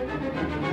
Música